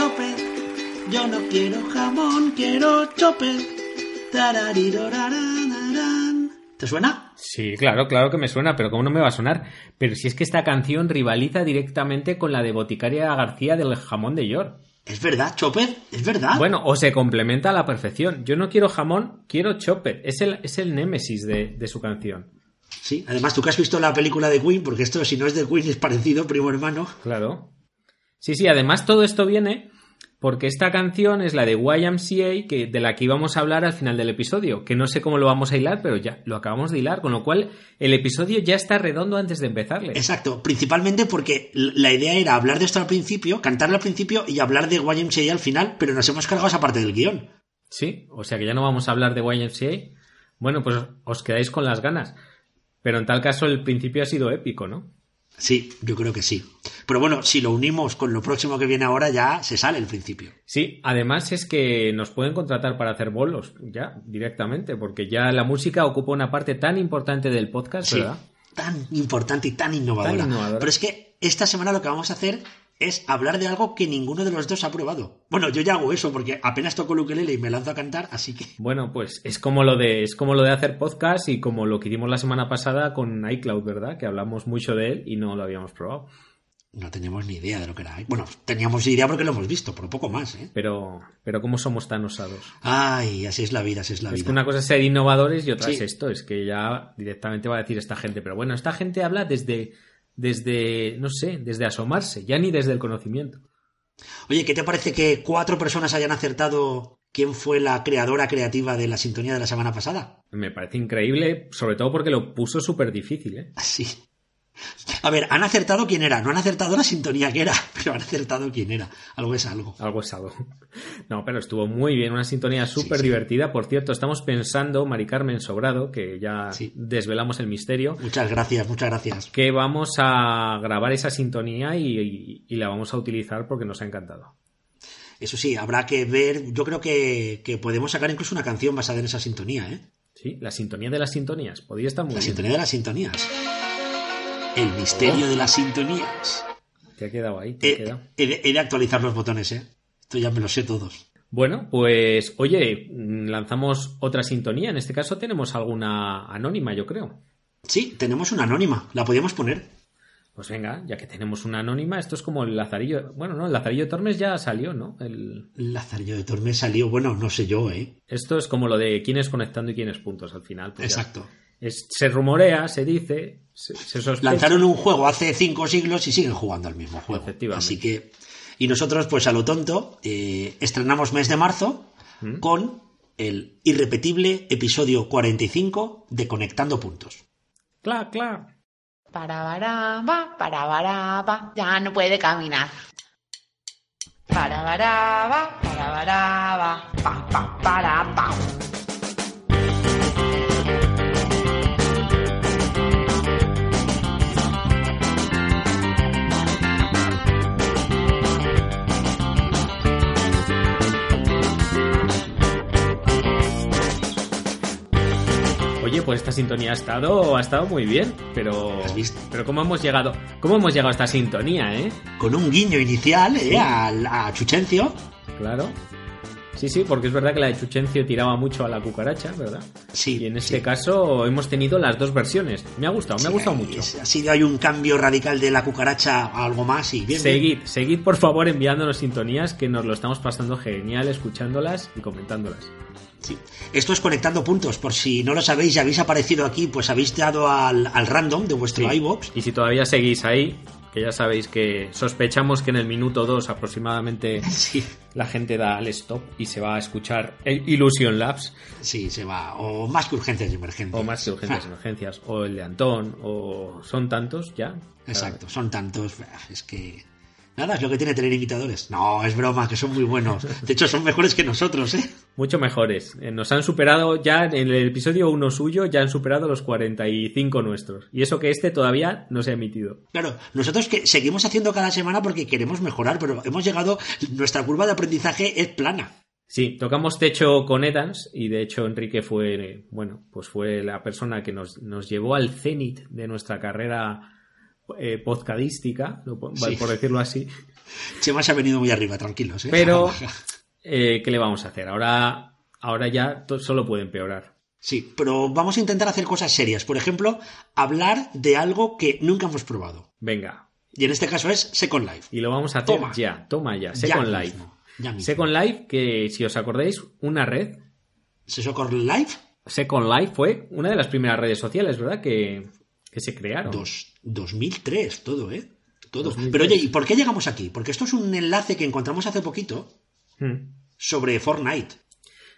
chopper. Yo no quiero jamón, quiero chopper. Tararirorarararán. ¿Te suena? Sí, claro, claro que me suena, pero ¿cómo no me va a sonar? Pero si es que esta canción rivaliza directamente con la de Boticaria García del jamón de York. Es verdad, chopper, es verdad. Bueno, o se complementa a la perfección. Yo no quiero jamón, quiero chopper. Es el, es el némesis de, de su canción. Sí, además tú que has visto la película de Queen, porque esto si no es de Queen es parecido, primo hermano. Claro. Sí, sí, además todo esto viene porque esta canción es la de YMCA, que, de la que íbamos a hablar al final del episodio, que no sé cómo lo vamos a hilar, pero ya lo acabamos de hilar, con lo cual el episodio ya está redondo antes de empezarle. Exacto, principalmente porque la idea era hablar de esto al principio, cantarlo al principio y hablar de YMCA al final, pero nos hemos cargado esa parte del guion. Sí, o sea que ya no vamos a hablar de YMCA. Bueno, pues os quedáis con las ganas. Pero en tal caso el principio ha sido épico, ¿no? Sí, yo creo que sí. Pero bueno, si lo unimos con lo próximo que viene ahora, ya se sale el principio. Sí, además es que nos pueden contratar para hacer bolos, ya, directamente, porque ya la música ocupa una parte tan importante del podcast, Sí, ¿verdad? tan importante y tan innovadora. Tan innovadora. Pero es que esta semana lo que vamos a hacer es hablar de algo que ninguno de los dos ha probado. Bueno, yo ya hago eso porque apenas toco el ukelele y me lanzo a cantar, así que... Bueno, pues es como lo de es como lo de hacer podcast y como lo que hicimos la semana pasada con iCloud, ¿verdad? Que hablamos mucho de él y no lo habíamos probado. No teníamos ni idea de lo que era. Bueno, teníamos idea porque lo hemos visto, pero poco más, ¿eh? Pero pero cómo somos tan osados. Ay, así es la vida, así es la Es vida. que una cosa es ser innovadores y otra Sí. es esto, es que ya directamente va a decir esta gente, pero bueno, esta gente habla desde desde no sé, desde asomarse, ya ni desde el conocimiento. Oye, ¿qué te parece que cuatro personas hayan acertado quién fue la creadora creativa de la sintonía de la semana pasada? Me parece increíble, sobre todo porque lo puso súper difícil, ¿eh? Así. A ver, han acertado quién era. No han acertado la sintonía que era, pero han acertado quién era. Algo es algo. Algo es algo. No, pero estuvo muy bien, una sintonía súper sí. divertida. Por cierto, estamos pensando, Mari Carmen Sobrado, que ya Sí. desvelamos el misterio, Muchas gracias, muchas gracias. que vamos a grabar esa sintonía y, y- y la vamos a utilizar porque nos ha encantado. Eso sí, habrá que ver. Yo creo que, que podemos sacar incluso una canción basada en esa sintonía, ¿eh? Sí, la sintonía de las sintonías. Podría estar muy La bien. sintonía de las sintonías. El misterio de las sintonías. Te ha quedado ahí, te ha He, quedado. he de, he de actualizar los botones, ¿eh? Esto ya me lo sé todos. Bueno, pues oye, lanzamos otra sintonía. En este caso tenemos alguna anónima, yo creo. Sí, tenemos una anónima. La podíamos poner. Pues venga, ya que tenemos una anónima, esto es como el Lazarillo. Bueno, no, el Lazarillo de Tormes ya salió, ¿no? El... Lazarillo de Tormes salió, bueno, no sé yo, ¿eh? Esto es como lo de quién es conectando y quién es puntos al final. pues. Exacto. Es- se rumorea, se dice, se, se. Lanzaron un juego hace cinco siglos y siguen jugando al mismo juego. Efectivamente. Así que. Y nosotros, pues a lo tonto, eh, estrenamos mes de marzo ¿Mm? con el irrepetible episodio 45 de Conectando Puntos. Cla, cla. Para baraba, para baraba, ya no puede caminar. Para baraba, para baraba, pa pa para pa. Esta sintonía ha estado, ha estado muy bien, pero, ¿Has visto? pero cómo hemos llegado, cómo hemos llegado a esta sintonía, ¿eh? Con un guiño inicial eh, a, Chuchencio. Claro. Sí, sí, porque es verdad que la de Chuchencio tiraba mucho a la cucaracha, ¿verdad? Sí. Y en este sí. caso hemos tenido las dos versiones. Me ha gustado, me ha gustado mucho. Ha sido hay un cambio radical de la cucaracha a algo más y bien. bien. Seguid, seguid por favor enviándonos sintonías que nos lo estamos pasando genial escuchándolas y comentándolas. Sí. Esto es conectando puntos. Por si no lo sabéis y habéis aparecido aquí, pues habéis dado al, al random de vuestro Sí. iBox. Y si todavía seguís ahí, que ya sabéis que sospechamos que en el minuto 2 aproximadamente Sí, la gente da al stop y se va a escuchar Illusion Labs, sí, se va. O más que urgencias y emergencias. o más que urgencias y emergencias, o el de Antón, o son tantos ya. Exacto, son tantos. Es que. Nada, es lo que tiene tener imitadores. No, es broma, que son muy buenos. De hecho, son mejores que nosotros, ¿eh? Mucho mejores. Eh, Nos han superado ya en el episodio 1 suyo, ya han superado los 45 nuestros. Y eso que este todavía no se ha emitido. Claro, nosotros que seguimos haciendo cada semana porque queremos mejorar, pero hemos llegado. Nuestra curva de aprendizaje es plana. Sí, tocamos techo con Edans y de hecho Enrique fue, eh, bueno, pues fue la persona que nos, nos llevó al cenit de nuestra carrera eh, podcadística, Sí. por decirlo así. Chema se ha venido muy arriba, tranquilos. ¿eh? Pero, eh, ¿qué le vamos a hacer? Ahora, ahora ya solo puede empeorar. Sí, pero vamos a intentar hacer cosas serias. Por ejemplo, hablar de algo que nunca hemos probado. Venga, Y en este caso es Second Life. y lo vamos a hacer Toma. ya, toma ya, Ya Second mismo, Life. ya mismo. Second Life, que si os acordáis, una red, Second Life Second Life fue una de las primeras redes sociales, ¿verdad? Que, que se crearon. dos, 2003, todo, ¿eh? Todo. 2003. Pero oye, ¿y por qué llegamos aquí? Porque esto es un enlace que encontramos hace poquito Hmm. sobre Fortnite.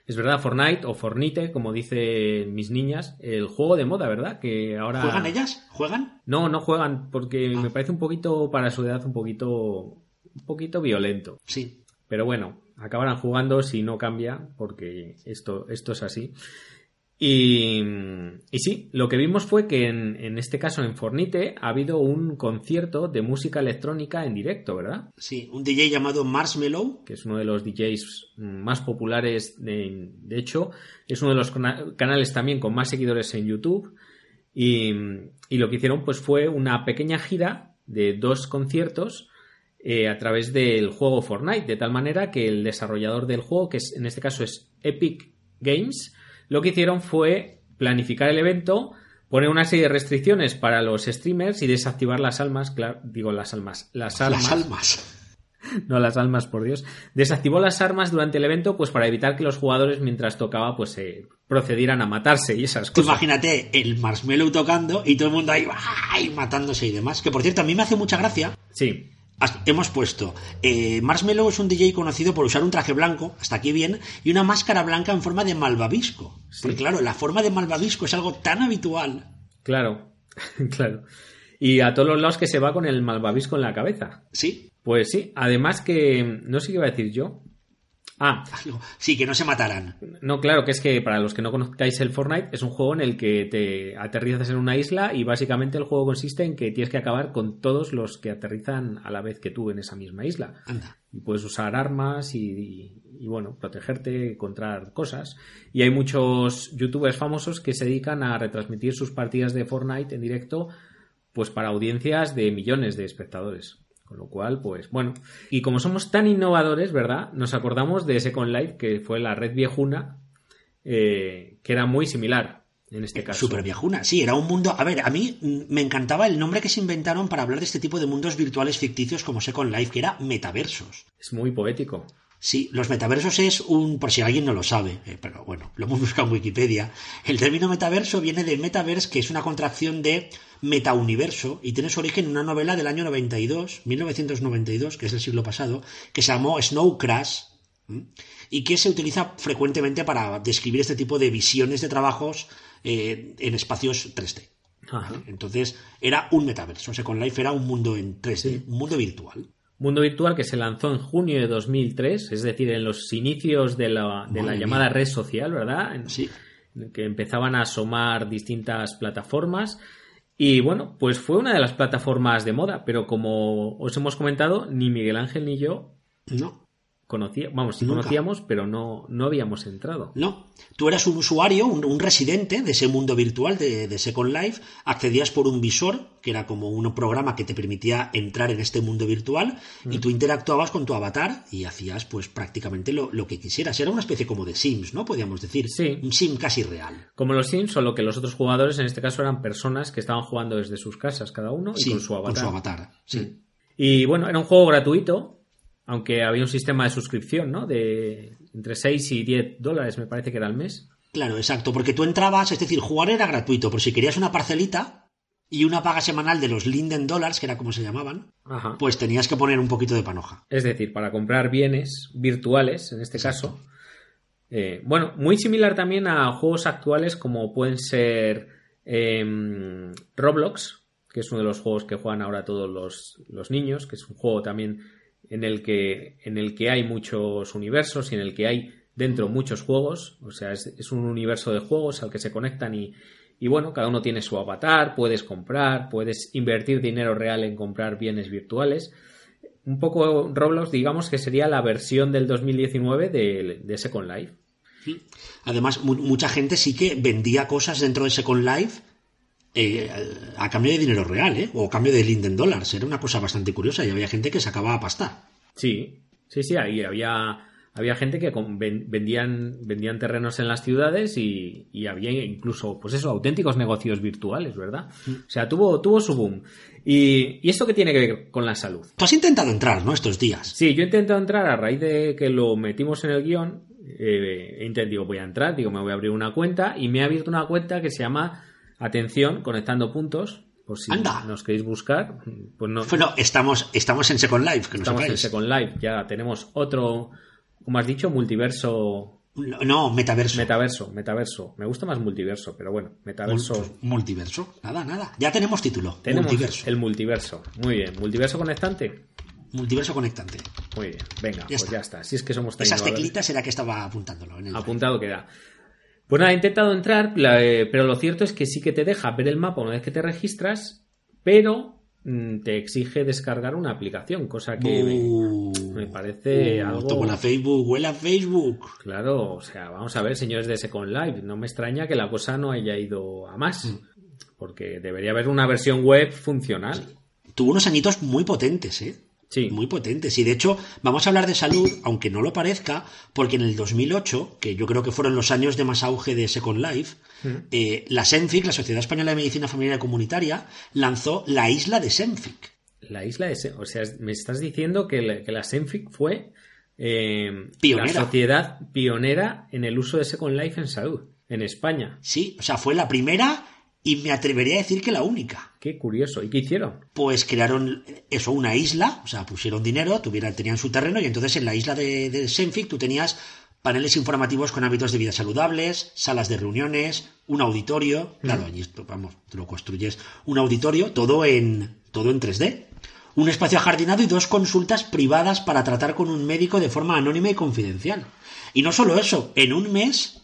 Es verdad, Fortnite o Fornite, como dicen mis niñas, el juego de moda, ¿verdad? Que ahora... ¿Juegan ellas? ¿Juegan? No, no juegan porque Ah. me parece un poquito, para su edad, un poquito, un poquito violento. Sí. Pero bueno, acabarán jugando si no cambia, porque esto, esto es así. Y, y sí, lo que vimos fue que en, en este caso en Fornite ha habido un concierto de música electrónica en directo, ¿verdad? Sí, un DJ llamado Marshmello. que es uno de los DJs más populares. De, de hecho, es uno de los cana- canales también con más seguidores en YouTube. Y, y lo que hicieron pues fue una pequeña gira de dos conciertos eh, a través del juego Fortnite, de tal manera que el desarrollador del juego, que es, en este caso es Epic Games, lo que hicieron fue planificar el evento, poner una serie de restricciones para los streamers y desactivar las almas, claro, digo las almas, las almas, Las almas. no las almas, por Dios. Desactivó las armas durante el evento, pues para evitar que los jugadores, mientras tocaba, pues eh, procedieran a matarse y esas Tú cosas. imagínate el Marshmello tocando y todo el mundo ahí ¡ay! matándose y demás. Que por cierto, a mí me hace mucha gracia. Sí, Hemos puesto, eh, Marshmello es un DJ conocido por usar un traje blanco, hasta aquí bien, y una máscara blanca en forma de malvavisco. Porque claro, la forma de malvavisco es algo tan habitual. claro, claro. Y a todos los lados que se va con el malvavisco en la cabeza. Sí, Pues sí, además que no sé qué iba a decir yo. Ah, sí, que no se matarán. no, claro, que es que para los que no conozcáis el Fortnite, es un juego en el que te aterrizas en una isla y básicamente el juego consiste en que tienes que acabar con todos los que aterrizan a la vez que tú en esa misma isla. Anda. y puedes usar armas y, y- y, bueno, protegerte, encontrar cosas. Y hay muchos youtubers famosos que se dedican a retransmitir sus partidas de Fortnite en directo pues para audiencias de millones de espectadores. Con lo cual, pues bueno. Y como somos tan innovadores, ¿verdad? Nos acordamos de Second Life, que fue la red viejuna, eh, que era muy similar en este caso. Super viajuna. Sí, era un mundo. A ver, a mí me encantaba el nombre que se inventaron para hablar de este tipo de mundos virtuales ficticios como Second Life, que era metaversos. Es muy poético. Sí, los metaversos es un, por si alguien no lo sabe, eh, pero bueno, lo hemos buscado en Wikipedia. El término metaverso viene de metaverse, que es una contracción de metauniverso, y tiene su origen en una novela del año 92, 1992, que es del siglo pasado, que se llamó Snow Crash, y que se utiliza frecuentemente para describir este tipo de visiones de trabajos eh, en espacios 3D. Ajá. Entonces, era un metaverso. Second Life era un mundo en 3D, un mundo virtual. Mundo Virtual que se lanzó en junio de 2003, es decir, en los inicios de la, de la llamada red social, ¿verdad? En- Sí. que empezaban a asomar distintas plataformas. Y bueno, pues fue una de las plataformas de moda, pero como os hemos comentado, ni Miguel Ángel ni yo No, conocía, vamos, sí Nunca. conocíamos, pero no, no habíamos entrado. No, tú eras un usuario, un, un residente de ese mundo virtual de, de Second Life, accedías por un visor, que era como un programa que te permitía entrar en este mundo virtual, y tú interactuabas con tu avatar y hacías pues prácticamente lo, lo que quisieras. Era una especie como de Sims, ¿no? Podríamos decir. Sí. Un Sim casi real. Como los Sims, solo que los otros jugadores en este caso eran personas que estaban jugando desde sus casas cada uno y con su avatar. avatar, sí. Y bueno, era un juego gratuito, aunque había un sistema de suscripción, ¿no? De entre 6 y 10 dólares, me parece que era al mes. Claro, exacto, porque tú entrabas, es decir, jugar era gratuito, pero si querías una parcelita y una paga semanal de los Linden Dollars, que era como se llamaban, Ajá. pues tenías que poner un poquito de panoja. Es decir, para comprar bienes virtuales, en este caso. Eh, bueno, muy similar también a juegos actuales como pueden ser em, Roblox, que es uno de los juegos que juegan ahora todos los, los niños, que es un juego también en el que, en el que hay muchos universos y en el que hay dentro muchos juegos. O sea, es, un universo de juegos al que se conectan y, y bueno, cada uno tiene su avatar, puedes comprar, puedes invertir dinero real en comprar bienes virtuales. Un poco Roblox, digamos que sería la versión del 2019 de, de Second Life. Además, mu- mucha gente sí que vendía cosas dentro de Second Life eh, a cambio de dinero real, ¿eh? O a cambio de Linden Dollars. Era una cosa bastante curiosa y había gente que sacaba pasta. Sí, sí, sí, ahí había, había gente que vendían, vendían terrenos en las ciudades y, y había incluso, pues eso, auténticos negocios virtuales, ¿verdad? O sea, tuvo, tuvo su boom. Y, ¿Y esto qué tiene que ver con la salud? Tú has intentado entrar, ¿no? Estos días. Sí, yo he intentado entrar a raíz de que lo metimos en el guion. eh, he intentado, digo, voy a entrar, digo, me voy a abrir una cuenta y me ha abierto una cuenta que se llama Atención, conectando puntos. Por si Anda. nos queréis buscar, pues no. Bueno, estamos, estamos en Second Life, que Estamos en. Second Life, ya tenemos otro, como has dicho, multiverso, No, metaverso. metaverso, metaverso. Me gusta más multiverso, pero bueno, metaverso. Mul- multiverso. Nada, nada. Ya tenemos título. Tenemos multiverso. el multiverso. Muy bien, multiverso conectante. Multiverso conectante. Muy bien, venga, Ya pues está. ya está. Si es que somos tan Esas teclitas era que estaba apuntándolo. En el... Apuntado queda. Pues nada, he intentado entrar, la- eh, pero lo cierto es que sí que te deja ver el mapa una vez que te registras, pero mm, te exige descargar una aplicación, cosa que me, Uh, me parece uh, algo- esto huele a Facebook, huele a Facebook. Claro, o sea, vamos a ver, señores de Second Life, no me extraña que la cosa no haya ido a más, Mm. porque debería haber una versión web funcional. Tuvo unos añitos muy potentes, ¿eh? Sí, Muy potentes. Y de hecho, vamos a hablar de salud, aunque no lo parezca, porque en el 2008, que yo creo que fueron los años de más auge de Second Life, eh, la SENFIC, la Sociedad Española de Medicina Familiar y Comunitaria, lanzó la isla de SENFIC. la isla de... Se- O sea, me estás diciendo que la, que la Senfic fue eh, Pionera. la sociedad pionera en el uso de Second Life en salud, en España. Sí, o sea, fue la primera y me atrevería a decir que la única. Qué curioso. ¿Y qué hicieron? Pues crearon eso, una isla, o sea, pusieron dinero, tuvieran, tenían su terreno y entonces en la isla de, de Senfic tú tenías paneles informativos con hábitos de vida saludables, salas de reuniones, un auditorio, claro, allí esto, vamos, tú lo construyes, un auditorio, todo en, todo en 3D, un espacio ajardinado y dos consultas privadas para tratar con un médico de forma anónima y confidencial. Y no solo eso, en un mes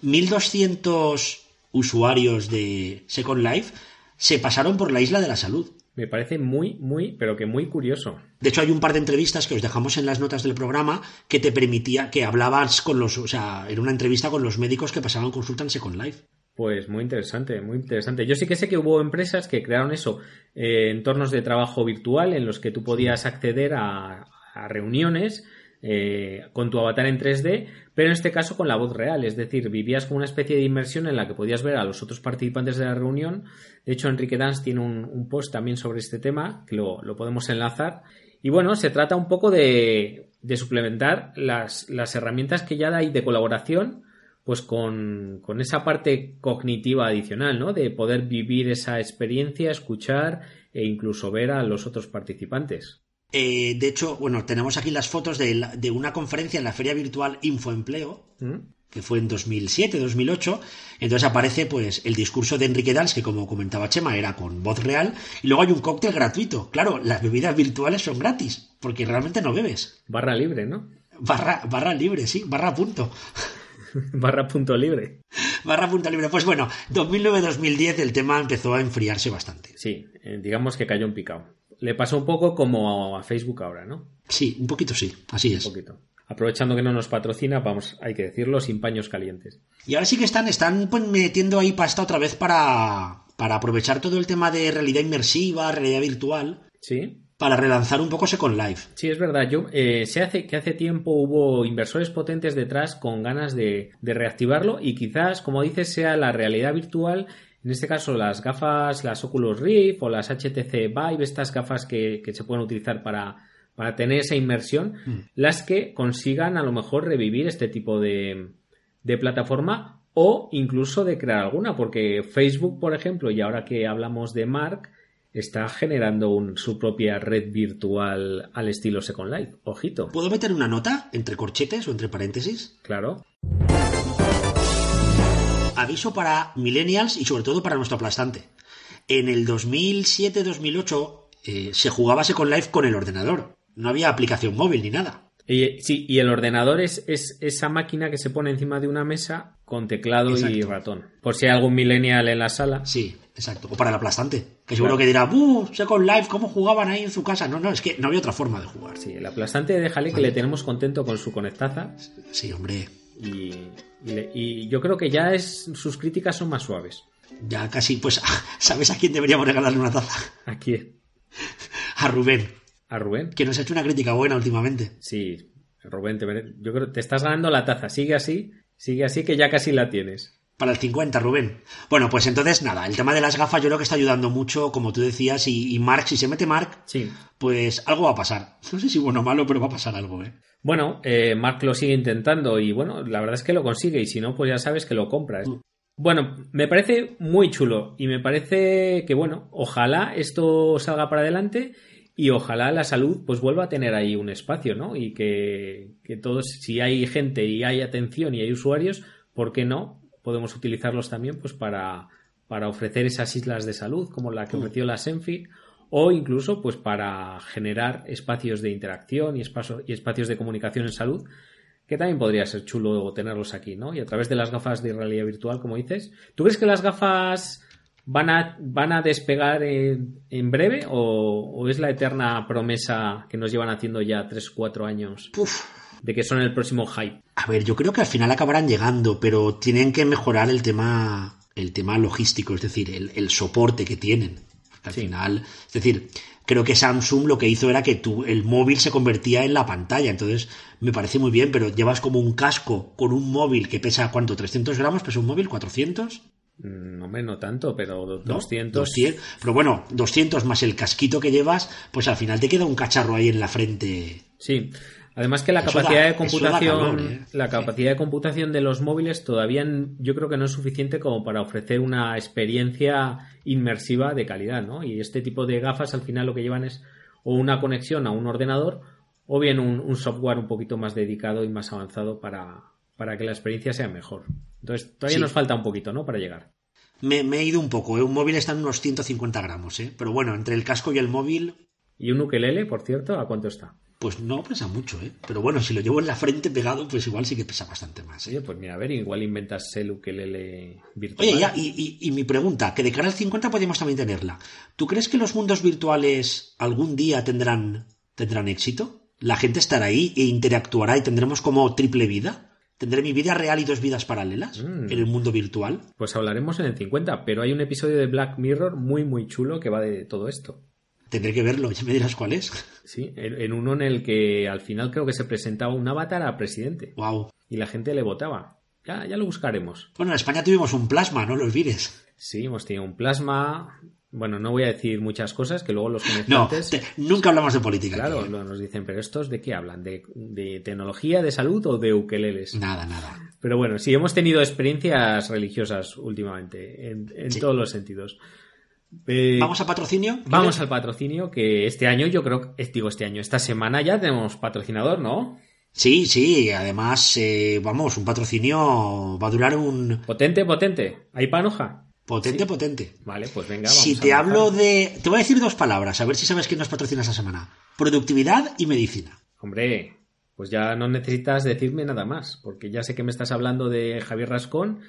1200 usuarios de Second Life se pasaron por la isla de la salud. Me parece muy, muy, pero que muy curioso. De hecho, hay un par de entrevistas que os dejamos en las notas del programa que te permitía que hablabas con los, o sea, era una entrevista con los médicos que pasaban consulta en Second Life. Pues muy interesante, muy interesante. Yo sí que sé que hubo empresas que crearon eso, eh, entornos de trabajo virtual en los que tú podías acceder a, a reuniones eh, con tu avatar en 3D, pero en este caso con la voz real, es decir, vivías como una especie de inmersión en la que podías ver a los otros participantes de la reunión. De hecho, Enrique Dance tiene un, un post también sobre este tema, que lo, lo podemos enlazar. Y bueno, se trata un poco de, de suplementar las, las herramientas que ya hay de colaboración pues con, con esa parte cognitiva adicional, ¿no? De poder vivir esa experiencia, escuchar e incluso ver a los otros participantes. Eh, de hecho, bueno, tenemos aquí las fotos de, la- de una conferencia en la feria virtual Infoempleo, ¿Mm? que fue en 2007, 2008. Entonces aparece pues el discurso de Enrique Dans, que como comentaba Chema, era con voz real, y luego hay un cóctel gratuito. Claro, las bebidas virtuales son gratis, porque realmente no bebes. Barra libre, ¿no? Barra, barra libre, sí, barra punto. Barra punto libre. Barra punto libre. Pues bueno, 2009-2010 el tema empezó a enfriarse bastante. Sí, eh, digamos que cayó un picado. Le pasó un poco como a Facebook ahora, ¿no? Sí, un poquito sí, así Un es. poquito. Aprovechando que no nos patrocina, vamos, hay que decirlo, sin paños calientes. Y ahora sí que están, están pues, metiendo ahí pasta otra vez para, para aprovechar todo el tema de realidad inmersiva, realidad virtual, ¿Sí? para relanzar un poco Second Life. Sí, es verdad. Yo eh, se hace que hace tiempo hubo inversores potentes detrás con ganas de, de reactivarlo y quizás, como dices, sea la realidad virtual. En este caso, las gafas, las Oculus Rift o las HTC Vive, estas gafas que, que se pueden utilizar para, para tener esa inmersión, las que consigan a lo mejor revivir este tipo de, de plataforma o incluso de crear alguna, porque Facebook, por ejemplo, y ahora que hablamos de Mark, está generando un- su propia red virtual al estilo Second Life. Ojito, ¿Puedo meter una nota entre corchetes o entre paréntesis? claro. Aviso para millennials y sobre todo para nuestro aplastante. En el 2007-2008 eh, se jugaba Second Life con el ordenador. No había aplicación móvil ni nada. Y, sí, y el ordenador es, es esa máquina que se pone encima de una mesa con teclado y ratón. Por si hay algún millennial en la sala. Sí, exacto. O para el aplastante. Que seguro Claro. que dirá, ¡buh! Second Life, ¿cómo jugaban ahí en su casa? No, no, es que no había otra forma de jugar. Sí, el aplastante déjale que le tenemos contento con su conectaza Sí, hombre. Y, y le- y yo creo que ya es sus críticas son más suaves. Ya casi, pues, ¿sabes a quién deberíamos regalarle una taza? ¿A quién? A Rubén, ¿A Rubén? que nos ha hecho una crítica buena últimamente. Sí, Rubén, te yo creo que te estás ganando la taza. Sigue así, sigue así que ya casi la tienes. Para el 50, Rubén. Bueno, pues entonces nada, el tema de las gafas yo creo que está ayudando mucho, como tú decías, y, y Mark, si se mete Mark, Sí. pues algo va a pasar. No sé si bueno o malo, pero va a pasar algo, ¿eh? Bueno, eh, Mark lo sigue intentando y bueno, la verdad es que lo consigue y si no, pues ya sabes que lo compras. Bueno, me parece muy chulo y me parece que bueno, ojalá esto salga para adelante y ojalá la salud pues vuelva a tener ahí un espacio, ¿no? Y que, que todos, si hay gente y hay atención y hay usuarios, ¿por qué no? Podemos utilizarlos también pues para, para ofrecer esas islas de salud como la que ofreció la Senfi o incluso pues para generar espacios de interacción y, espacio- y espacios de comunicación en salud que también podría ser chulo tenerlos aquí, ¿no? Y a través de las gafas de realidad virtual, como dices. ¿Tú crees que las gafas van a, van a despegar en, en breve o, o es la eterna promesa que nos llevan haciendo ya 3 4 años Uf. de que son el próximo hype? A ver, yo creo que al final acabarán llegando, pero tienen que mejorar el tema, el tema logístico, es decir, el, el soporte que tienen. Al Sí. final, es decir, creo que Samsung lo que hizo era que tu, el móvil se convertía en la pantalla, entonces me parece muy bien, pero llevas como un casco con un móvil que pesa, ¿cuánto? ¿300 gramos? ¿Pesa un móvil? ¿400? Mm, No me no tanto, pero do- ¿No? 200. 200. Pero bueno, 200 más el casquito que llevas, pues al final te queda un cacharro ahí en la frente. Sí. Además que la Eso capacidad da- de computación, calor, ¿eh? la capacidad de computación de los móviles todavía yo creo que no es suficiente como para ofrecer una experiencia inmersiva de calidad, ¿no? Y este tipo de gafas al final lo que llevan es o una conexión a un ordenador o bien un, un software un poquito más dedicado y más avanzado para, para que la experiencia sea mejor. Entonces todavía Sí. nos falta un poquito, ¿no? Para llegar. Me, me he ido un poco, ¿eh? un móvil está en unos 150 gramos, ¿eh? pero bueno, entre el casco y el móvil, Y un ukelele, por cierto, ¿a cuánto está? Pues no pesa mucho, ¿eh? pero bueno, si lo llevo en la frente pegado, pues igual sí que pesa bastante más. ¿eh? Oye, pues mira, a ver, igual inventas el ukelele virtual. Oye, ya, y, y- y mi pregunta, que de cara al 50 podemos también tenerla. ¿Tú crees que los mundos virtuales algún día tendrán, tendrán éxito? ¿La gente estará ahí e interactuará y tendremos como triple vida? ¿Tendré mi vida real y dos vidas paralelas Mm. en el mundo virtual? Pues hablaremos en el 50, pero hay un episodio de Black Mirror muy muy chulo que va de todo esto. Tendré que verlo, ya me dirás cuál es. Sí, en, uno en el que al final creo que se presentaba un avatar a presidente Wow. y la gente le votaba. Ya, ya lo buscaremos. Bueno, en España tuvimos un plasma, no lo olvides. Sí, hemos tenido un plasma. Bueno, no voy a decir muchas cosas que luego los No, comerciantes. te- nunca hablamos de política. Claro, nos dicen, pero estos de qué hablan? ¿De, de tecnología, de salud o de ukeleles? Nada, nada. Pero bueno, sí, hemos tenido experiencias religiosas últimamente, en, en Sí. todos los sentidos. Eh, ¿Vamos a patrocinio? Vamos al patrocinio, que este año yo creo, digo este año, esta semana ya tenemos patrocinador, ¿no? Sí, sí, además, eh, vamos, un patrocinio va a durar un Potente, potente. ¿Hay panoja? potente, potente. Vale, pues venga, vamos Si te hablo de... Te voy a decir dos palabras, a ver si sabes quién nos patrocina esta semana. Productividad y medicina. Hombre, pues ya no necesitas decirme nada más, porque ya sé que me estás hablando de Javier Rascón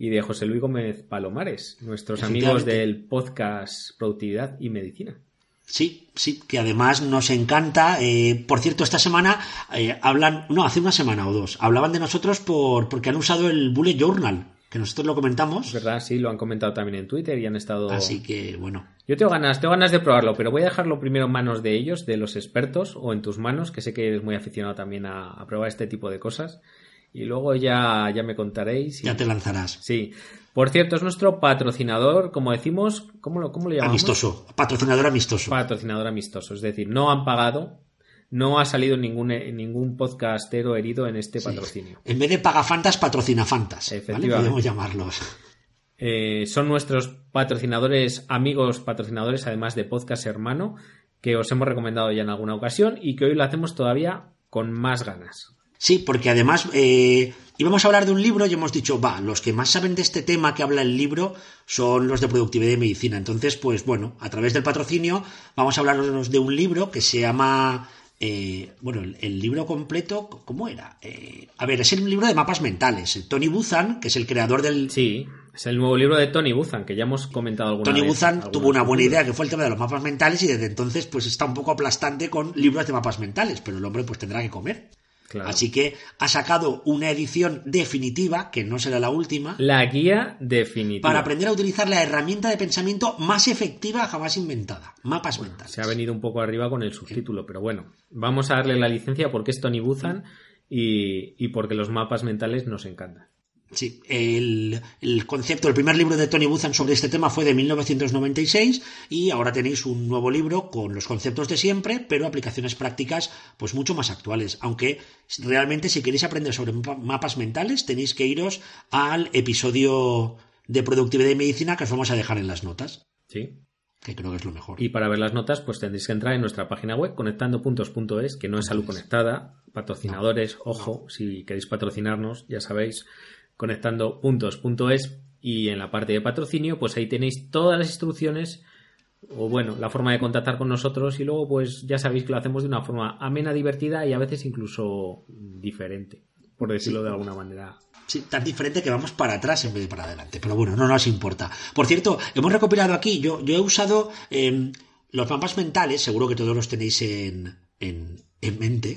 y de José Luis Gómez Palomares, nuestros amigos del podcast Productividad y Medicina. Sí, sí, que además nos encanta. eh, por cierto, esta semana eh, hablan, no, hace una semana o dos, hablaban de nosotros por porque han usado el Bullet Journal, que nosotros lo Es comentamos. verdad, sí, lo han comentado también en Twitter y han estado... Así que, bueno, Yo tengo ganas, tengo ganas de probarlo, pero voy a dejarlo primero en manos de ellos, de los expertos, o en tus manos, que sé que eres muy aficionado también a, a probar este tipo de cosas. Y luego ya, ya me contaréis. y- ya te lanzarás. Sí. Por cierto, es nuestro patrocinador, como decimos, ¿cómo lo, cómo lo llamamos? Amistoso, patrocinador amistoso. Patrocinador amistoso. Es decir, no han pagado, no ha salido ningún, ningún podcastero herido en este patrocinio. En vez de pagafantas, patrocinafantas. ¿vale? Efectivamente. Podemos llamarlos. Eh, son nuestros patrocinadores, amigos patrocinadores, además de Podcast Hermano, que os hemos recomendado ya en alguna ocasión y que hoy lo hacemos todavía con más ganas. Sí, porque además eh, íbamos a hablar de un libro y hemos dicho, va, los que más saben de este tema que habla el libro son los de productividad y medicina. Entonces, pues bueno, a través del patrocinio vamos a hablaros de un libro que se llama, eh, bueno, el, el libro completo, ¿cómo era? Eh, a ver, es el libro de mapas mentales. Tony Buzan, que es el creador del... Sí, es el nuevo libro de Tony Buzan, que ya hemos comentado alguna Tony vez. Buzan algunos tuvo una buena idea que fue el tema de los mapas mentales y desde entonces pues está un poco aplastante con libros de mapas mentales, pero el hombre pues tendrá que comer. Claro. Así que ha sacado una edición definitiva, que no será la última, La guía definitiva. para aprender a utilizar la herramienta de pensamiento más efectiva jamás inventada. Mapas mentales. Se ha venido un poco arriba con el subtítulo, pero bueno, vamos a darle la licencia porque es Tony Buzan y, y porque los mapas mentales nos encantan. Sí, el, el concepto, el primer libro de Tony Buzan sobre este tema fue de 1996 y ahora tenéis un nuevo libro con los conceptos de siempre, pero aplicaciones prácticas pues mucho más actuales. Aunque realmente si queréis aprender sobre mapa- mapas mentales tenéis que iros al episodio de productividad y medicina que os vamos a dejar en las notas, ¿Sí? que creo que es lo mejor. Y para ver las notas, pues tendréis que entrar en nuestra página web conectandopuntos.es, que no es salud conectada. Patrocinadores, ojo, si queréis patrocinarnos, ya sabéis, conectandopuntos.es y en la parte de patrocinio, pues ahí tenéis todas las instrucciones o bueno, la forma de contactar con nosotros y luego pues ya sabéis que lo hacemos de una forma amena, divertida y a veces incluso diferente, por decirlo de alguna manera. Sí, tan diferente que vamos para atrás en vez de para adelante. Pero bueno, no nos importa. Por cierto, hemos recopilado aquí, yo, yo he usado eh, los mapas mentales, seguro que todos los tenéis en, en, en mente.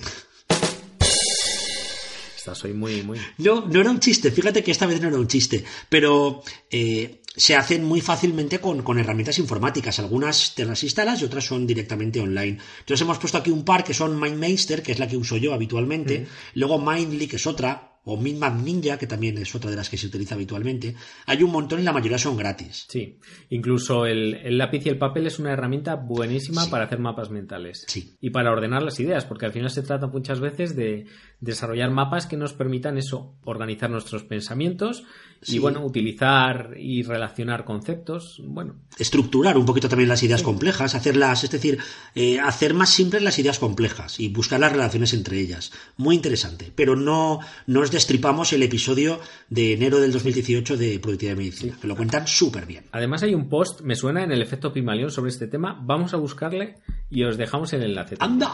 Esta soy muy, muy... No, no era un chiste, fíjate que esta vez no era un chiste, pero eh, se hacen muy fácilmente con, con herramientas informáticas. Algunas te las instalas y otras son directamente online. Entonces hemos puesto aquí un par que son MindMeister, que es la que uso yo habitualmente, luego Mindly, que es otra, o MindMap Ninja, que también es otra de las que se utiliza habitualmente. Hay un montón y la mayoría son gratis. Sí, incluso el, el lápiz y el papel es una herramienta buenísima Sí. para hacer mapas mentales. Sí. Y para ordenar las ideas, porque al final se trata muchas veces de desarrollar mapas que nos permitan eso, organizar nuestros pensamientos Sí. y bueno, utilizar y relacionar conceptos. Bueno, estructurar un poquito también las ideas complejas, hacerlas, es decir, eh, hacer más simples las ideas complejas y buscar las relaciones entre ellas. Muy interesante. Pero no, no os destripamos el episodio de enero del 2018 de Productividad de Medicina, que lo cuentan súper bien. además hay un post, me suena en el efecto Pimalión sobre este tema. Vamos a buscarle y os dejamos el enlace. ¡Anda!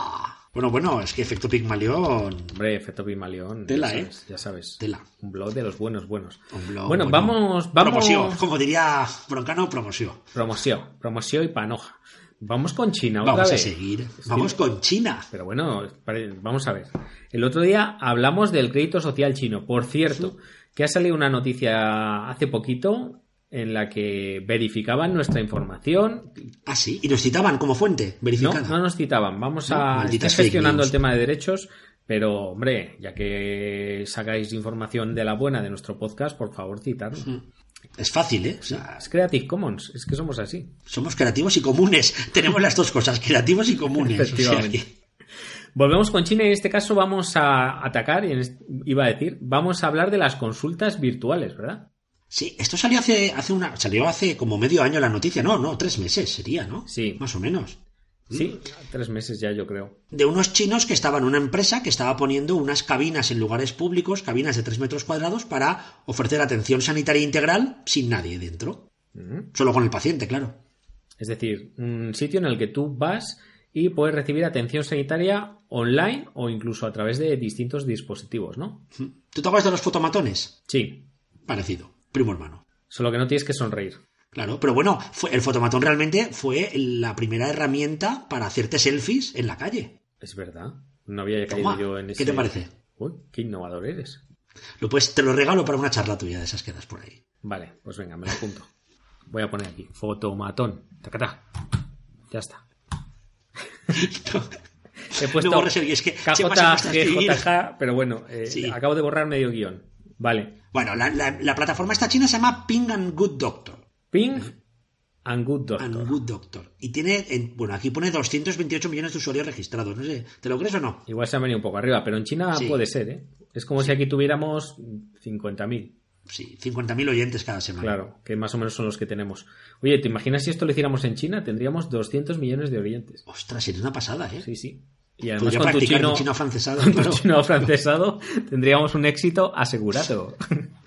Bueno, bueno, es que efecto Pigmalión. Hombre, efecto Pimalión. Tela, ya ¿eh? Ya sabes. Tela. Un blog de los buenos, buenos. Un blog, bueno, vamos, vamos. Promoción, como diría Broncano, promoción. Promoción, promoción y panoja. Vamos con China otra Vamos a vez. seguir. Es Vamos con China. Pero bueno, vamos a ver. El otro día hablamos del crédito social chino. Por cierto, que ha salido una noticia hace poquito en la que verificaban nuestra información. Ah, sí. Y nos citaban como fuente No, verificada. no nos citaban. Vamos No, a malditas estar gestionando el tema de derechos. Pero, hombre, ya que sacáis información de la buena de nuestro podcast, por favor, citarnos. Es fácil, ¿eh? O sea, Es Creative Commons, es que somos así. somos creativos y comunes. Tenemos las dos cosas, creativos y comunes. O sea Efectivamente. que- Volvemos con China y en este caso vamos a atacar, iba a decir, vamos a hablar de las consultas virtuales, ¿verdad? Sí, esto salió hace, hace una, salió hace como medio año la noticia, no, no, tres meses sería, ¿no? Sí. Más o menos. Sí, tres meses ya yo creo. De unos chinos que estaban en una empresa que estaba poniendo unas cabinas en lugares públicos, cabinas de tres metros cuadrados, para ofrecer atención sanitaria integral sin nadie dentro. Ujú. Solo con el paciente, claro. Es decir, un sitio en el que tú vas y puedes recibir atención sanitaria online o incluso a través de distintos dispositivos, ¿no? ¿Tú te acuerdas de los fotomatones? Sí, Parecido, primo hermano. solo que no tienes que sonreír. Claro, pero bueno, fue, el fotomatón realmente fue la primera herramienta para hacerte selfies en la calle. Es verdad. No había caído Toma, yo en ¿qué ese... te parece? Uy, qué innovador eres. Lo puedes, te lo regalo para una charla tuya de esas quedas por ahí. Vale, pues venga, me lo apunto. Voy a poner aquí, fotomatón. Tacatá. Ya está. He puesto No el es que escribir. KJGJ, pero bueno, eh, Sí. acabo de borrar medio guion. Vale. Bueno, la, la- la plataforma esta china se llama Ping and Good Doctor. Ping and Good Doctor. And Good Doctor. Y tiene, en- bueno, aquí pone 228 millones de usuarios registrados. No sé, ¿te lo crees o no? Igual se ha venido un poco arriba, pero en China Sí. puede ser, ¿eh? Es como si aquí tuviéramos 50.000. Sí, 50.000 oyentes cada semana. Claro, que más o menos son los que tenemos. Oye, ¿te imaginas si esto lo hiciéramos en China? Tendríamos 200 millones de oyentes. Ostras, sería una pasada, ¿eh? Sí, sí. Y además con tu practicar chino, chino afrancesado, con tu chino afrancesado tendríamos un éxito asegurado.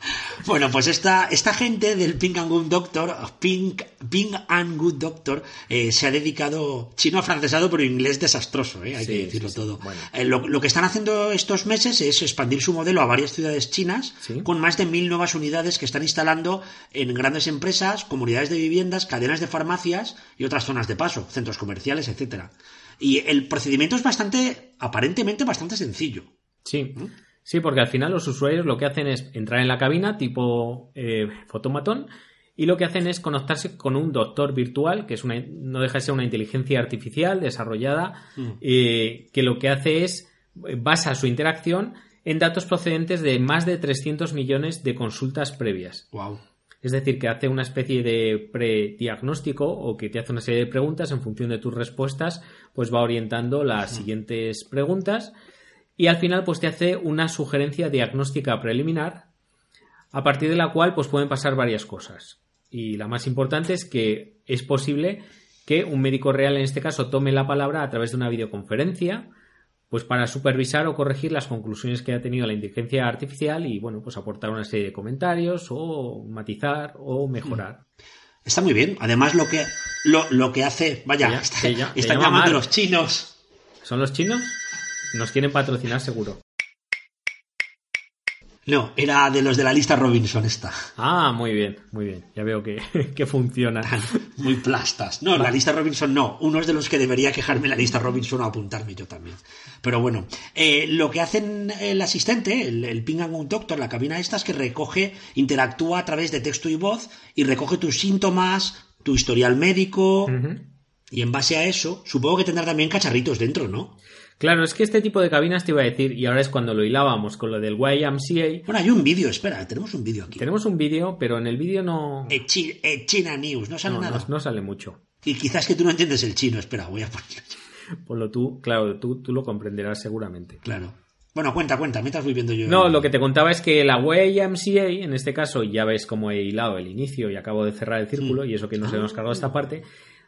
Bueno, pues esta, esta gente del Ping and Good Doctor, Ping, Ping and Good Doctor, eh, se ha dedicado chino afrancesado, pero inglés desastroso, ¿eh? hay Sí, que decirlo sí, sí. todo. Bueno. Eh, lo, lo que están haciendo estos meses es expandir su modelo a varias ciudades chinas, con más de mil nuevas unidades que están instalando en grandes empresas, comunidades de viviendas, cadenas de farmacias y otras zonas de paso, centros comerciales, etcétera. Y el procedimiento es bastante, aparentemente bastante sencillo. Sí. Sí, porque al final los usuarios lo que hacen es entrar en la cabina tipo eh, fotomatón y lo que hacen es conectarse con un doctor virtual, que es una, no deja de ser una inteligencia artificial desarrollada, eh, que lo que hace es eh, basa su interacción en datos procedentes de más de 300 millones de consultas previas. Wow. Es decir, que hace una especie de prediagnóstico o que te hace una serie de preguntas en función de tus respuestas, pues va orientando las siguientes preguntas y al final pues te hace una sugerencia diagnóstica preliminar a partir de la cual pues pueden pasar varias cosas. Y la más importante es que es posible que un médico real en este caso tome la palabra a través de una videoconferencia pues para supervisar o corregir las conclusiones que ha tenido la inteligencia artificial y bueno, pues aportar una serie de comentarios o matizar o mejorar. Está muy bien. Además, lo que, lo, lo que hace. Vaya, está- están llama llamando los chinos. ¿Son los chinos? Nos quieren patrocinar seguro. No, era de los de la lista Robinson esta. Ah, muy bien, muy bien. Ya veo que, que funciona. Muy plastas. No, la lista Robinson no. Uno es de los que debería quejarme la lista Robinson o apuntarme yo también. Pero bueno, eh, lo que hacen el asistente, el, el Ping and Doctor, la cabina esta, es que recoge, interactúa a través de texto y voz y recoge tus síntomas, tu historial médico. Y en base a eso, supongo que tendrá también cacharritos dentro, ¿no? Claro, es que este tipo de cabinas te iba a decir, y ahora es cuando lo hilábamos con lo del YMCA. Bueno, hay un vídeo, espera, tenemos un vídeo aquí. Tenemos un vídeo, pero en el vídeo no, Chi- eh, China News, no sale no, nada. no- no sale mucho. Y quizás que tú no entiendes el chino, espera, voy a ponerlo. Ponlo tú, claro, tú, tú lo comprenderás seguramente. Claro. Bueno, cuenta, cuenta, mientras voy viendo yo. No, lo que te contaba es que la YMCA, en este caso, ya ves cómo he hilado el inicio y acabo de cerrar el círculo, y eso que nos hemos cargado esta parte,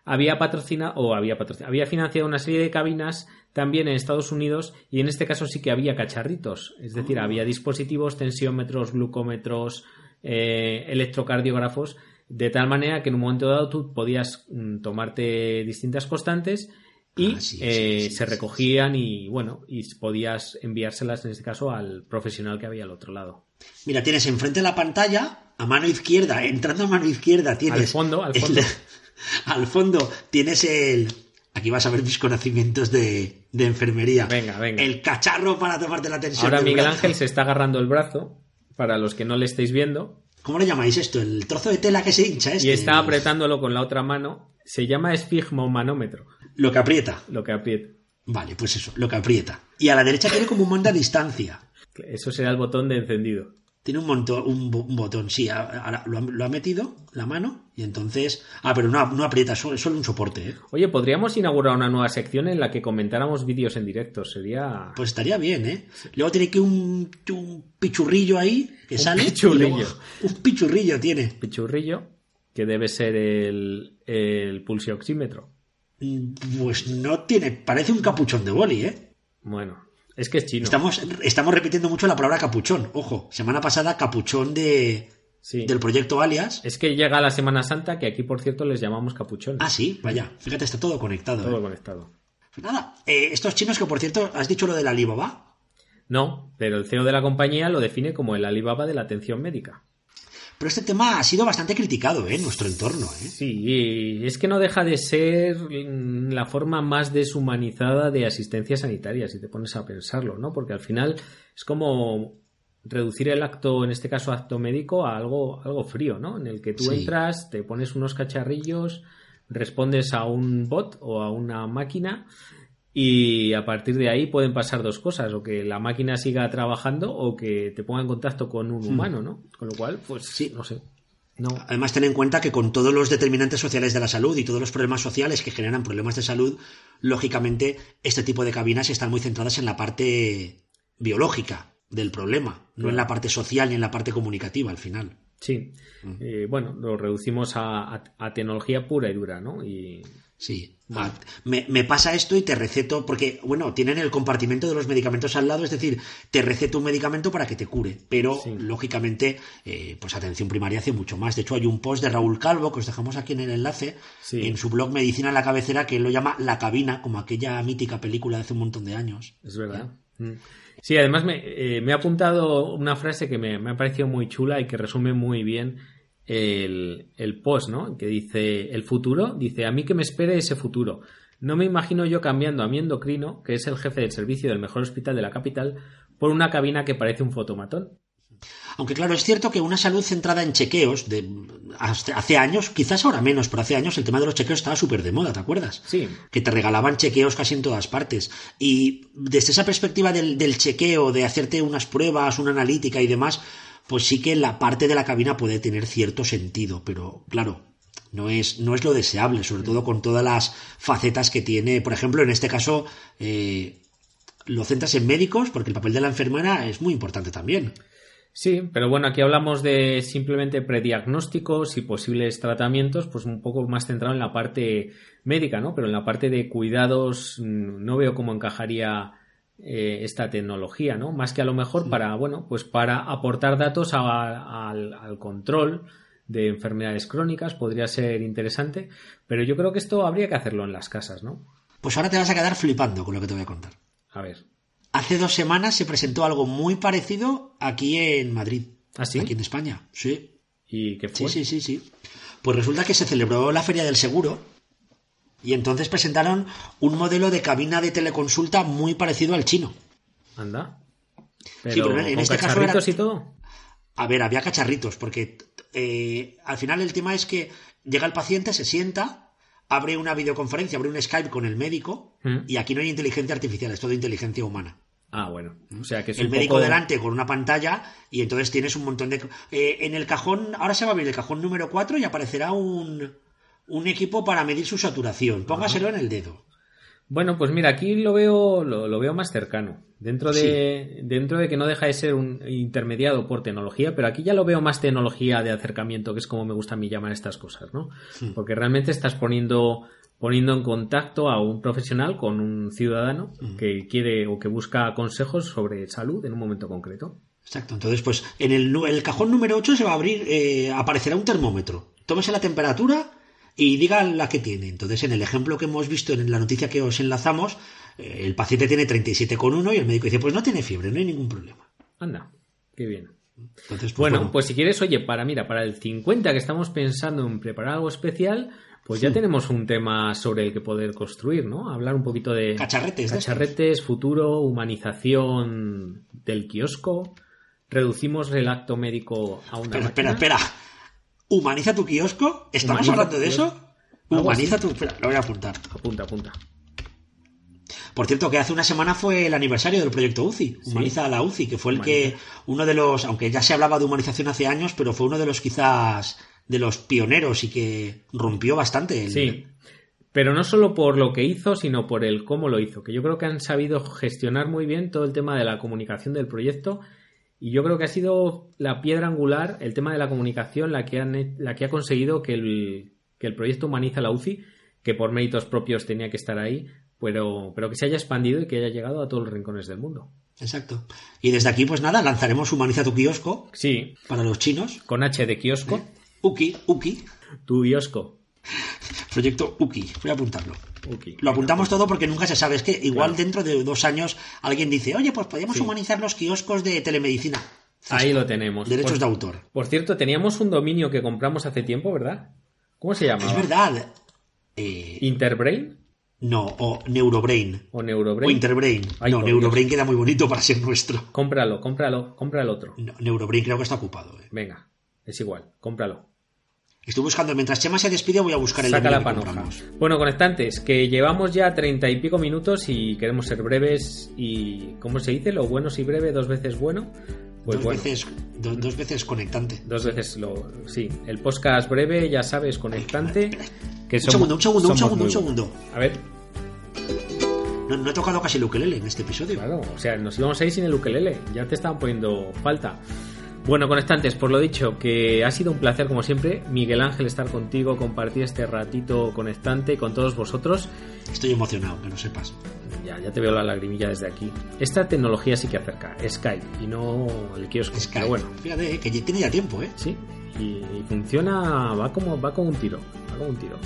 había patrocinado, o había patrocinado, había financiado una serie de cabinas también en Estados Unidos, y en este caso sí que había cacharritos, es decir, había dispositivos, tensiómetros, glucómetros, eh, electrocardiógrafos, de tal manera que en un momento dado tú podías mm, tomarte distintas constantes y Ah, sí, eh, sí, se recogían y bueno, y podías enviárselas en este caso al profesional que había al otro lado. Mira, tienes enfrente de la pantalla, a mano izquierda, entrando a mano izquierda, tienes. Al fondo, al el- fondo. al fondo tienes el. Aquí vas a ver mis conocimientos de, de enfermería. Venga, venga. El cacharro para tomarte la tensión. Ahora Miguel brazo. Ángel se está agarrando el brazo, para los que no le estéis viendo, ¿Cómo le llamáis esto? El trozo de tela que se hincha. Este? y está apretándolo con la otra mano. Se llama esfigmomanómetro, Lo que aprieta. lo que aprieta. Vale, pues eso, lo que aprieta. Y a la derecha tiene como un mando a distancia. Eso será el botón de encendido. Tiene un, montón, un, bo- un botón, sí. Ahora lo ha, lo ha metido la mano y entonces. Ah, pero no, no aprieta, solo, solo un soporte, ¿eh? Oye, podríamos inaugurar una nueva sección en la que comentáramos vídeos en directo. Sería. Pues estaría bien, ¿eh? Luego tiene que un, un pichurrillo ahí que Un sale. pichurrillo. luego- un pichurrillo tiene. pichurrillo, que debe ser el, el pulsioxímetro. Mm, Pues no tiene. Parece un capuchón de boli, ¿eh? Bueno, es que es chino. Estamos, estamos repitiendo mucho la palabra capuchón. Ojo, semana pasada capuchón de, Sí. del proyecto Alias. Es que llega la Semana Santa, que aquí, por cierto, les llamamos capuchones. Ah, sí, vaya. Fíjate, está todo conectado. Todo ¿eh? conectado. Pues nada, eh, estos chinos que por cierto, has dicho lo del Alibaba. No, pero el CEO de la compañía lo define como el Alibaba de la atención médica. Pero este tema ha sido bastante criticado ¿eh? en nuestro entorno. ¿eh? Sí, y es que no deja de ser mm, la forma más deshumanizada de asistencia sanitaria, si te pones a pensarlo, ¿no? Porque al final es como reducir el acto, en este caso acto médico, a algo, algo frío, ¿no? En el que tú Sí. entras, te pones unos cacharrillos, respondes a un bot o a una máquina y a partir de ahí pueden pasar dos cosas, o que la máquina siga trabajando o que te ponga en contacto con un humano, ¿no? Con lo cual, pues, Sí. no sé. No, Además, ten en cuenta que con todos los determinantes sociales de la salud y todos los problemas sociales que generan problemas de salud, lógicamente, este tipo de cabinas están muy centradas en la parte biológica del problema, no en la parte social ni en la parte comunicativa al final. Sí, Eh, bueno, lo reducimos a, a- a tecnología pura y dura, ¿no? Y Sí. Ah, me, me pasa esto y te receto, porque, bueno, tienen el compartimento de los medicamentos al lado, es decir, te receto un medicamento para que te cure, pero Sí. lógicamente, eh, pues atención primaria hace mucho más. De hecho, hay un post de Raúl Calvo, que os dejamos aquí en el enlace, Sí. en su blog Medicina en la cabecera, que él lo llama La Cabina, como aquella mítica película de hace un montón de años. es verdad. Mm. Sí, además me, eh, me ha apuntado una frase que me, me ha parecido muy chula y que resume muy bien el, el post, ¿no? Que dice, el futuro, dice, a mí que me espere ese futuro. No me imagino yo cambiando a mi endocrino, que es el jefe del servicio del mejor hospital de la capital, por una cabina que parece un fotomatón. Aunque claro, es cierto que una salud centrada en chequeos, de, hace años, quizás ahora menos, pero hace años el tema de los chequeos estaba súper de moda, ¿te acuerdas? Sí. Que te regalaban chequeos casi en todas partes. Y desde esa perspectiva del, del chequeo, de hacerte unas pruebas, una analítica y demás, pues sí que la parte de la cabina puede tener cierto sentido, pero claro, no es, no es lo deseable, sobre todo con todas las facetas que tiene. Por ejemplo, en este caso, eh, lo centras en médicos, porque el papel de la enfermera es muy importante también. Sí, pero bueno, aquí hablamos de simplemente prediagnósticos y posibles tratamientos, pues un poco más centrado en la parte médica, ¿no? Pero en la parte de cuidados mm, no veo cómo encajaría eh, esta tecnología, ¿no? Más que a lo mejor para, bueno, pues para aportar datos a- al, al control de enfermedades crónicas podría ser interesante, pero yo creo que esto habría que hacerlo en las casas, ¿no? Pues ahora te vas a quedar flipando con lo que te voy a contar. A ver. Hace dos semanas se presentó algo muy parecido aquí en Madrid. ¿Ah, sí? Aquí en España. Sí. ¿Y qué Sí, fue? sí, sí, sí. Pues resulta que se celebró la Feria del Seguro y entonces presentaron un modelo de cabina de teleconsulta muy parecido al chino. Anda. Sí, Pero en este caso cacharritos era- y todo. A ver, había cacharritos, porque eh, al final el tema es que llega el paciente, se sienta, abre una videoconferencia, abre un Skype con el médico Mm. y aquí no hay inteligencia artificial, es todo inteligencia humana. Ah, bueno. O sea que es el un médico poco- delante con una pantalla y entonces tienes un montón de... eh, en el cajón, ahora se va a abrir el cajón número 4 y aparecerá un, un equipo para medir su saturación. Póngaselo en el dedo. Bueno, pues mira, aquí lo veo, lo, lo veo más cercano. Dentro de, dentro de que no deja de ser un intermediado por tecnología, pero aquí ya lo veo más tecnología de acercamiento, que es como me gusta a mí llamar estas cosas, ¿no? Porque realmente estás poniendo, poniendo en contacto a un profesional con un ciudadano que quiere o que busca consejos sobre salud en un momento concreto. Exacto. Entonces, pues en el, cajón número 8 se va a abrir, eh, aparecerá un termómetro. Tómese la temperatura y diga la que tiene. Entonces, en el ejemplo que hemos visto en la noticia que os enlazamos, eh, el paciente tiene 37,1 y el médico dice, pues no tiene fiebre, no hay ningún problema. Anda, qué bien. Entonces, pues, Bueno, pues si quieres, oye, para mira, para el 50 que estamos pensando en preparar algo especial, pues ya tenemos un tema sobre el que poder construir, ¿no? Hablar un poquito de Cacharretes cacharretes, futuro, humanización del kiosco, reducimos el acto médico a una Espera, espera, espera. ¿Humaniza tu kiosco? ¿Estamos Humaniza hablando de eso? Humaniza tu... Espera, lo voy a apuntar. Apunta, apunta. Por cierto, que hace una semana fue el aniversario del proyecto UCI, Humaniza la UCI, que fue el que uno de los, aunque ya se hablaba de humanización hace años, pero fue uno de los quizás de los pioneros y que rompió bastante el... Sí. Pero no solo por lo que hizo, sino por el cómo lo hizo, que yo creo que han sabido gestionar muy bien todo el tema de la comunicación del proyecto y yo creo que ha sido la piedra angular, el tema de la comunicación, la que, han, la que ha conseguido que el, que el proyecto Humaniza la UCI, que por méritos propios tenía que estar ahí, pero, pero que se haya expandido y que haya llegado a todos los rincones del mundo. Exacto. Y desde aquí, pues nada, lanzaremos Humaniza tu kiosco Sí, para los chinos. con H de kiosco, UKI, UKI, tu kiosco. Proyecto UKI. Voy a apuntarlo. Lo apuntamos todo porque nunca se sabe. Es que igual Claro. dentro de dos años alguien dice, oye, pues podríamos Sí. humanizar los kioscos de telemedicina. Ahí lo tenemos. Derechos Por- de autor. Por cierto, teníamos un dominio que compramos hace tiempo, ¿verdad? ¿Cómo se llama? Es verdad. Eh, ¿Interbrain no, o Neurobrain. o O Neurobrain? Interbrain. Ay, no, Neurobrain queda muy bonito para ser nuestro. Cómpralo, cómpralo, compra el otro. No, Neurobrain creo que está ocupado. eh. Venga, es igual, cómpralo. Estoy buscando, mientras Chema se despide, voy a buscar el Saca la panoja. Bueno, conectantes, que llevamos ya treinta y pico minutos y queremos ser breves y, ¿cómo se dice? Lo bueno si breve, dos veces bueno. Pues dos, bueno, veces, do- dos veces conectante. dos veces lo... Sí, el podcast breve, ya sabes, conectante. Que Un segundo, un segundo, un segundo, un segundo. A ver, No, no he tocado casi el ukelele en este episodio. Claro, o sea, nos íbamos a ir sin el ukelele, ya te estaban poniendo falta. Bueno, conectantes, por lo dicho, que ha sido un placer como siempre, Miguel Ángel, estar contigo, compartir este ratito conectante con todos vosotros. Estoy emocionado, que lo sepas. Ya, ya te veo la lagrimilla desde aquí. Esta tecnología sí que acerca, Skype y no el kiosco. Skype. Pero bueno, Fíjate, eh, que tiene ya tiempo, ¿eh? sí, y, y funciona, va como, va como un tiro, va como un tiro.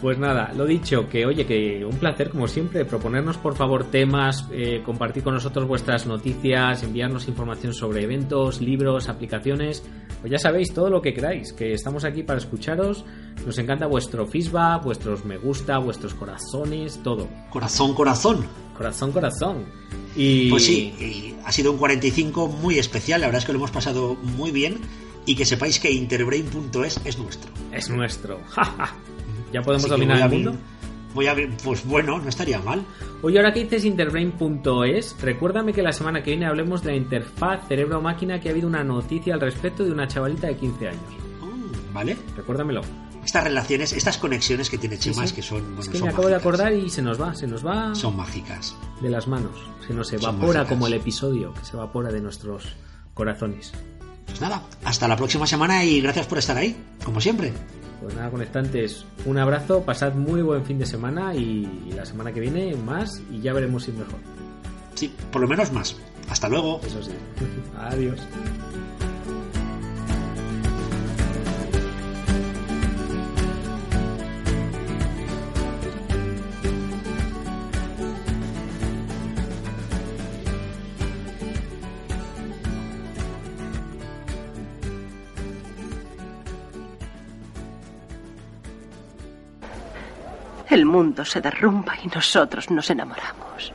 Pues nada, lo dicho, que oye, que un placer como siempre, proponernos por favor temas, eh, compartir con nosotros vuestras noticias, enviarnos información sobre eventos, libros, aplicaciones, Pues ya sabéis todo lo que queráis, que estamos aquí para escucharos. Nos encanta vuestro feedback, vuestros me gusta, vuestros corazones, todo. Corazón, corazón. Corazón, corazón. Y... Pues sí, y ha sido un 45 muy especial, la verdad es que lo hemos pasado muy bien y que sepáis que interbrain.es es nuestro. Es nuestro. ya podemos dominar el mundo. Voy a ver, pues bueno, no estaría mal. Oye, ahora que dices interbrain.es, recuérdame que la semana que viene hablemos de la interfaz cerebro-máquina que ha habido una noticia al respecto de una chavalita de 15 años. Mm, ¿Vale? Recuérdamelo. Estas relaciones, estas conexiones que tiene Chema Sí, es sí. que son, bueno, es que son me acabo de acordar y se nos va, se nos va Son mágicas. de las manos. Se nos evapora como el episodio que se evapora de nuestros corazones. Pues nada, hasta la próxima semana y gracias por estar ahí, como siempre. Pues nada, conectantes, un abrazo, pasad muy buen fin de semana y la semana que viene más y ya veremos si mejor. Sí, por lo menos más. Hasta luego. Eso sí. Adiós. El mundo se derrumba y nosotros nos enamoramos.